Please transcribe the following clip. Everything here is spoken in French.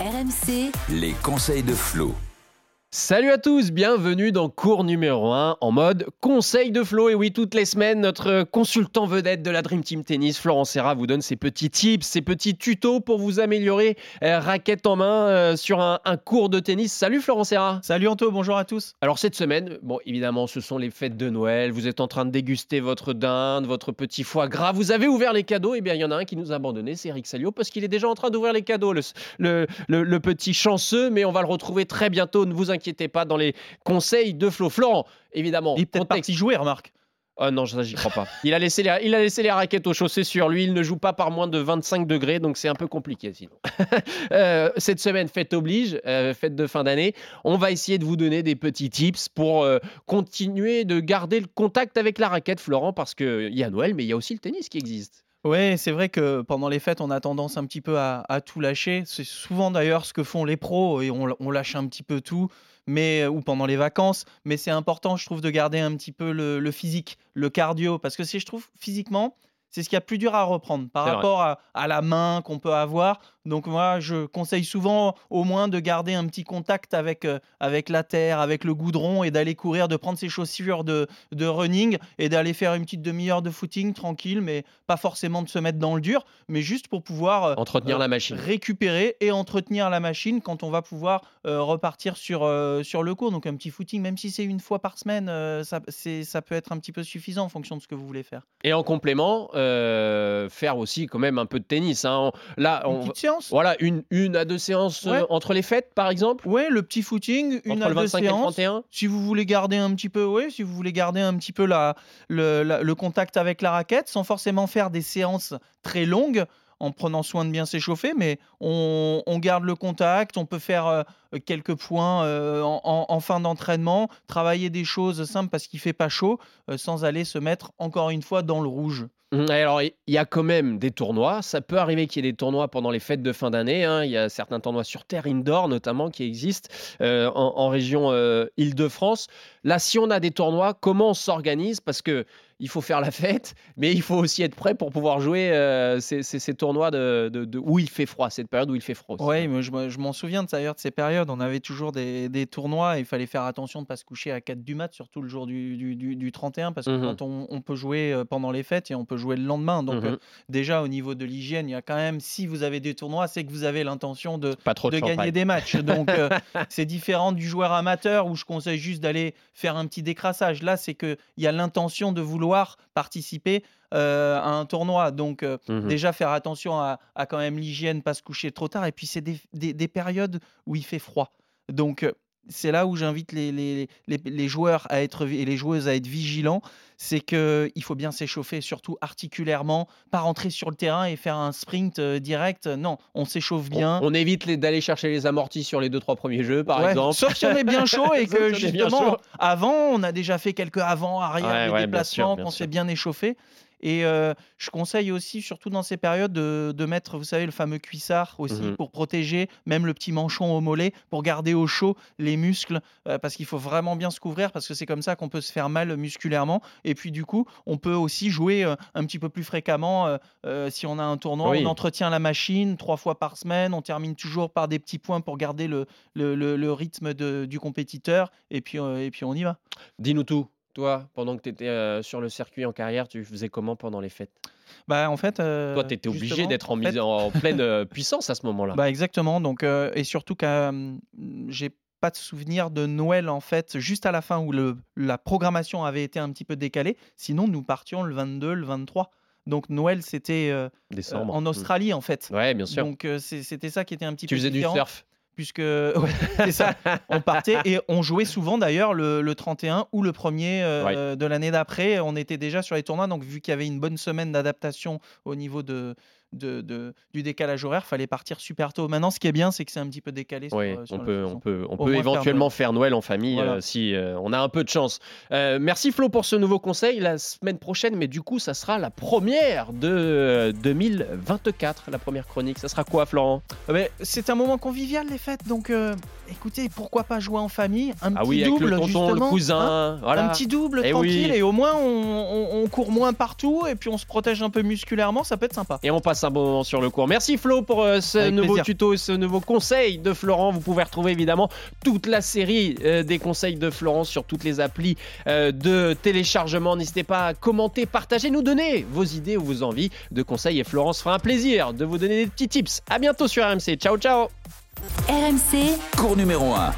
RMC, Les conseils de Flo. Salut à tous, bienvenue dans cours numéro 1 en mode conseil de Flo. Et oui, toutes les semaines, notre consultant vedette de la Dream Team Tennis, Florent Serra, vous donne ses petits tips, ses petits tutos pour vous améliorer euh, raquette en main euh, sur un, un cours de tennis. Salut Florent Serra. Salut Anto, bonjour à tous. Alors cette semaine, bon évidemment, ce sont les fêtes de Noël. Vous êtes en train de déguster votre dinde, votre petit foie gras. Vous avez ouvert les cadeaux. Et bien il y en a un qui nous a abandonné, c'est Eric Salio, parce qu'il est déjà en train d'ouvrir les cadeaux, le, le- le- le petit chanceux. Mais on va le retrouver très bientôt. Ne vous inquiétez pas dans les conseils de Flo. Florent, évidemment. Il est peut-être parti jouer, remarque. Ah non, ça, j'y crois pas. Il a, laissé les, il a laissé les raquettes au chaussée sur lui. Il ne joue pas par moins de 25 degrés, donc c'est un peu compliqué sinon. Euh, cette semaine, fête oblige, euh, fête de fin d'année. On va essayer de vous donner des petits tips pour euh, continuer de garder le contact avec la raquette, Florent, parce qu'il y a Noël, mais il y a aussi le tennis qui existe. Ouais, c'est vrai que pendant les fêtes, on a tendance un petit peu à, à tout lâcher. C'est souvent d'ailleurs ce que font les pros et on, on lâche un petit peu tout, mais ou pendant les vacances. Mais c'est important, je trouve, de garder un petit peu le, le physique, le cardio, parce que c'est, je trouve, physiquement, c'est ce qu'il y a plus dur à reprendre par rapport à, à la main qu'on peut avoir. Donc moi, je conseille souvent au moins de garder un petit contact avec, euh, avec la terre, avec le goudron et d'aller courir, de prendre ses chaussures de, de running et d'aller faire une petite demi-heure de footing tranquille, mais pas forcément de se mettre dans le dur, mais juste pour pouvoir euh, Entretenir euh, la machine. récupérer et entretenir la machine quand on va pouvoir euh, repartir sur, euh, sur le cours. Donc un petit footing, même si c'est une fois par semaine, euh, ça, peut être un petit peu suffisant en fonction de ce que vous voulez faire. Et en complément, euh, faire aussi quand même un peu de tennis. hein. On- Là, Une on, petite séance voilà, une, une à deux séances euh, entre les fêtes, par exemple. Ouais, le petit footing, une entre à le deux 25 et le séances. 31. Si vous voulez garder un petit peu, ouais, si vous voulez garder un petit peu la, le, la- le contact avec la raquette, sans forcément faire des séances très longues, en prenant soin de bien s'échauffer, mais on, on garde le contact, on peut faire euh, quelques points euh, en, en- en fin d'entraînement, travailler des choses simples parce qu'il fait pas chaud, euh, sans aller se mettre encore une fois dans le rouge. Mhm, Alors, il y a quand même des tournois. Ça peut arriver qu'il y ait des tournois pendant les fêtes de fin d'année. hein. Il y a certains tournois sur terre indoor, notamment, qui existent euh, en, en région euh, Île-de-France. Là, si on a des tournois, comment on s'organise? Parce que il faut faire la fête, mais il faut aussi être prêt pour pouvoir jouer euh, ces, ces- ces tournois de, de- de- où il fait froid, cette période où il fait froid. Oui, mais je, me- je m'en souviens de, d'ailleurs de ces périodes. On avait toujours des, des tournois et il fallait faire attention de ne pas se coucher à 4 du mat, surtout le jour du, du, du- du 31, parce que Mhm. quand on, on peut jouer euh, pendant les fêtes et on peut jouer le lendemain. Donc, Mhm. euh, déjà, au niveau de l'hygiène, il y a quand même, si vous avez des tournois, c'est que vous avez l'intention de, Pas trop de, de gagner des matchs. Donc, euh, c'est différent du joueur amateur où je conseille juste d'aller faire un petit décrassage. Là, c'est qu'il y a l'intention de vouloir participer euh, à un tournoi. Donc, euh, Mhm. déjà faire attention à, à quand même l'hygiène, pas se coucher trop tard. Et puis, c'est des, des- des périodes où il fait froid. Donc, euh, c'est là où j'invite les, les- les- les joueurs à être, et les joueuses à être vigilants. C'est qu'il faut bien s'échauffer, surtout articulairement, pas rentrer sur le terrain et faire un sprint euh, direct. Non, on s'échauffe bien. On, on évite les- d'aller chercher les amortis sur les deux trois premiers jeux, par Ouais, exemple. Sauf si on est bien chaud et que justement, avant, on a déjà fait quelques avant, arrière, Ouais, bien déplacements, qu'on s'est bien échauffé. Et euh, je conseille aussi, surtout dans ces périodes, de, de mettre, vous savez, le fameux cuissard aussi Mhm. pour protéger, même le petit manchon au mollet, pour garder au chaud les muscles, euh, parce qu'il faut vraiment bien se couvrir, parce que c'est comme ça qu'on peut se faire mal musculairement. Et puis du coup, on peut aussi jouer euh, un petit peu plus fréquemment. si on a un tournoi, Oui. on entretient la machine trois fois par semaine, on termine toujours par des petits points pour garder le, le, le- le rythme de- du compétiteur, et puis, et puis on y va. Dis-nous tout. Toi, pendant que tu étais sur le circuit en carrière, tu faisais comment pendant les fêtes? Bah, en fait, euh, Toi, tu étais obligé d'être en, en fait, mise- en pleine euh, puissance à ce moment-là. Bah exactement. Donc euh, et surtout qu'à hum, j'ai pas de souvenir de Noël en fait juste à la fin où le, la programmation avait été un petit peu décalée. Sinon nous partions le 22, le 23. Donc Noël c'était euh, en Mm. Australie en fait. Ouais, bien sûr. Donc euh, c'était ça qui était un petit tu peu faisais du surf? Puisque ouais, c'est ça. On partait et on jouait souvent d'ailleurs le, le 31 ou le 1er euh, de l'année d'après. On était déjà sur les tournois, donc vu qu'il y avait une bonne semaine d'adaptation au niveau de, de, de- du décalage horaire, fallait partir super tôt. Maintenant, ce qui est bien, c'est que c'est un petit peu décalé. sur, Oui, euh, sur on peut, on peut, on peut faire éventuellement faire Noël en famille Voilà. euh, si euh, on a un peu de chance. Euh, merci Flo pour ce nouveau conseil. La semaine prochaine, mais du coup, ça sera la première de euh, 2024, la première chronique. Ça sera quoi, Florent? Ah ben, c'est un moment convivial, les fêtes, donc écoutez, pourquoi pas jouer en famille Un Ah petit oui, avec double, le tonton, le justement, hein cousin, voilà. Un petit double Eh tranquille oui. et au moins on, on- on court moins partout et puis on se protège un peu musculairement, ça peut être sympa. Et on passe un bon moment sur le cours. Merci Flo pour euh, ce Avec nouveau plaisir. tuto, ce nouveau conseil de Florent. Vous pouvez retrouver évidemment toute la série euh, des conseils de Florent sur toutes les applis euh, de téléchargement. N'hésitez pas à commenter, partager, nous donner vos idées ou vos envies de conseils. Et Florence fera un plaisir de vous donner des petits tips. À bientôt sur RMC. Ciao, ciao RMC, Cours numéro 1.